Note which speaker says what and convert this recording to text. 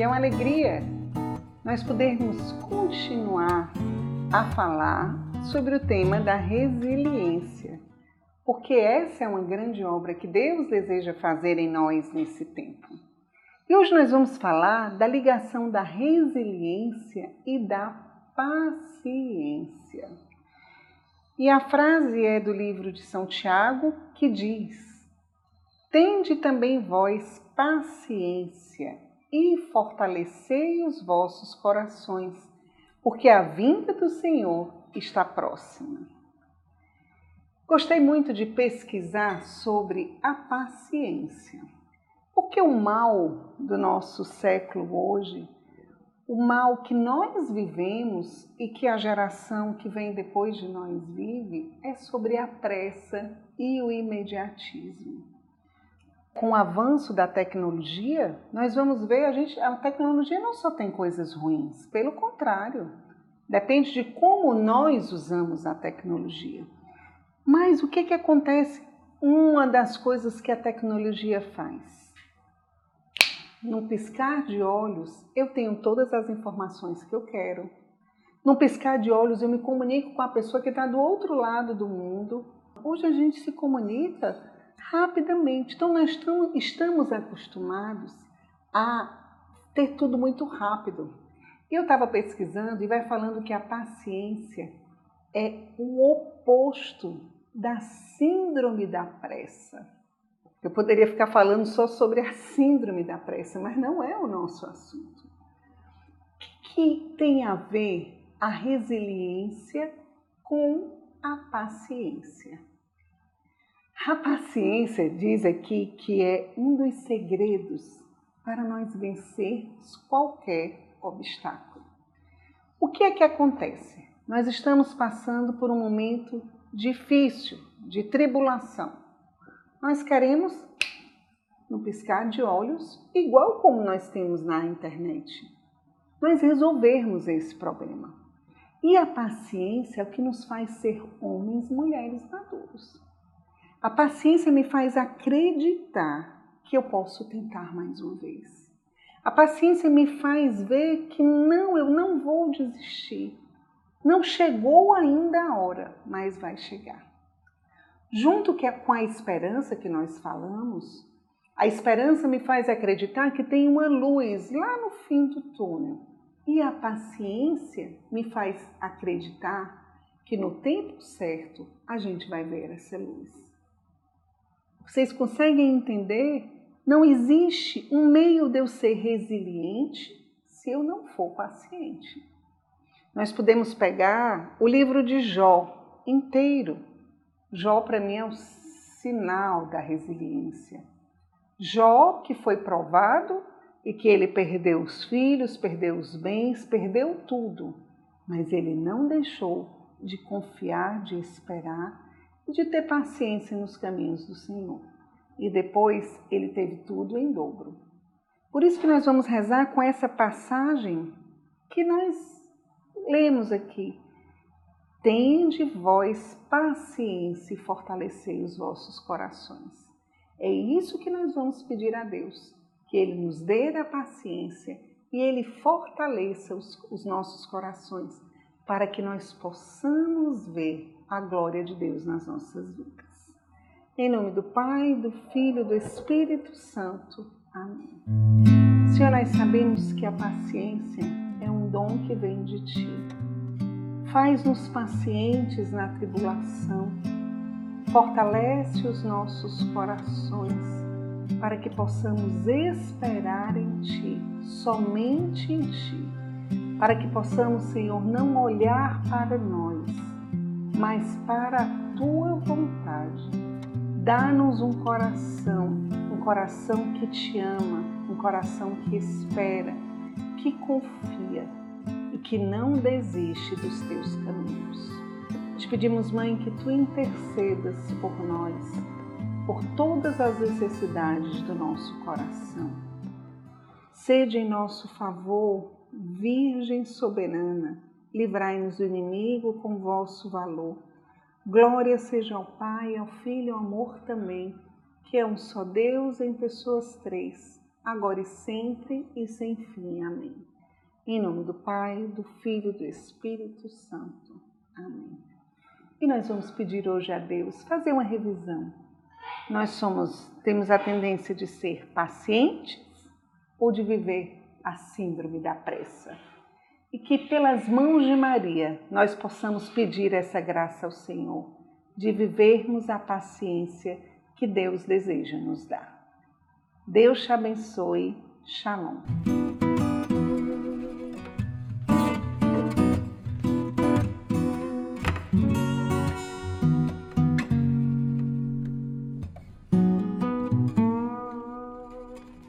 Speaker 1: e é uma alegria nós podermos continuar a falar sobre o tema da resiliência, porque essa é uma grande obra que Deus deseja fazer em nós nesse tempo. E hoje nós vamos falar da ligação da resiliência e da paciência. E a frase é do livro de São Tiago que diz: Tende também vós paciência e fortalecei os vossos corações, porque a vinda do Senhor está próxima. Gostei muito de pesquisar sobre a paciência, porque o mal do nosso século hoje, o mal que nós vivemos e que a geração que vem depois de nós vive, é sobre a pressa e o imediatismo. Com o avanço da tecnologia, nós vamos ver a gente, a tecnologia não só tem coisas ruins, pelo contrário, Depende de como nós usamos a tecnologia. Mas o que, que acontece? Uma das coisas que a tecnologia faz. No piscar de olhos, eu tenho todas as informações que eu quero. No piscar de olhos, eu me comunico com a pessoa que está do outro lado do mundo. Hoje a gente se comunica rapidamente. Então, nós estamos acostumados a ter tudo muito rápido. Eu estava pesquisando e vai falando que a paciência é o oposto da síndrome da pressa. Eu poderia ficar falando só sobre a síndrome da pressa, mas não é o nosso assunto. O que tem a ver a resiliência com a paciência? A paciência diz aqui que é um dos segredos para nós vencermos qualquer obstáculo. O que é que acontece? Nós estamos passando por um momento difícil, de tribulação. Nós queremos, no piscar de olhos, igual como nós temos na internet, nós resolvermos esse problema. E a paciência é o que nos faz ser homens e mulheres maduros. A paciência me faz acreditar que eu posso tentar mais uma vez. A paciência me faz ver que não, eu não vou desistir. Não chegou ainda a hora, mas vai chegar. Junto com a esperança que nós falamos, a esperança me faz acreditar que tem uma luz lá no fim do túnel. E a paciência me faz acreditar que no tempo certo a gente vai ver essa luz. Vocês conseguem entender não existe um meio de eu ser resiliente se eu não for paciente. Nós podemos pegar o livro de Jó inteiro. Jó, para mim, é o sinal da resiliência. Jó, que foi provado e que ele perdeu os filhos, perdeu os bens, perdeu tudo, mas ele não deixou de confiar, de esperar, de ter paciência nos caminhos do Senhor e depois ele teve tudo em dobro. Por isso que nós vamos rezar com essa passagem que nós lemos aqui. Tende vós paciência e fortalecei os vossos corações. É isso que nós vamos pedir a Deus, que Ele nos dê a paciência e Ele fortaleça os, os nossos corações para que nós possamos ver a glória de Deus nas nossas vidas. Em nome do Pai, do Filho e do Espírito Santo. Amém. Senhor, nós sabemos que a paciência é um dom que vem de Ti. Faz-nos pacientes na tribulação. Fortalece os nossos corações para que possamos esperar em Ti, somente em Ti. Para que possamos, Senhor, não olhar para nós, mas para a Tua vontade Dá-nos um coração, um coração que te ama, um coração que espera, que confia e que não desiste dos teus caminhos. Te pedimos, Mãe, que tu intercedas por nós, por todas as necessidades do nosso coração. Sede em nosso favor, Virgem soberana, livrai-nos do inimigo com vosso valor Glória seja ao Pai, ao Filho e ao amor também, que é um só Deus em pessoas três, agora e sempre e sem fim. Amém. Em nome do Pai, do Filho e do Espírito Santo. Amém. E nós vamos pedir hoje a Deus fazer uma revisão. Nós somos, temos a tendência de ser pacientes ou de viver a síndrome da pressa. E que pelas mãos de Maria nós possamos pedir essa graça ao Senhor de vivermos a paciência que Deus deseja nos dar. Deus te abençoe. Shalom.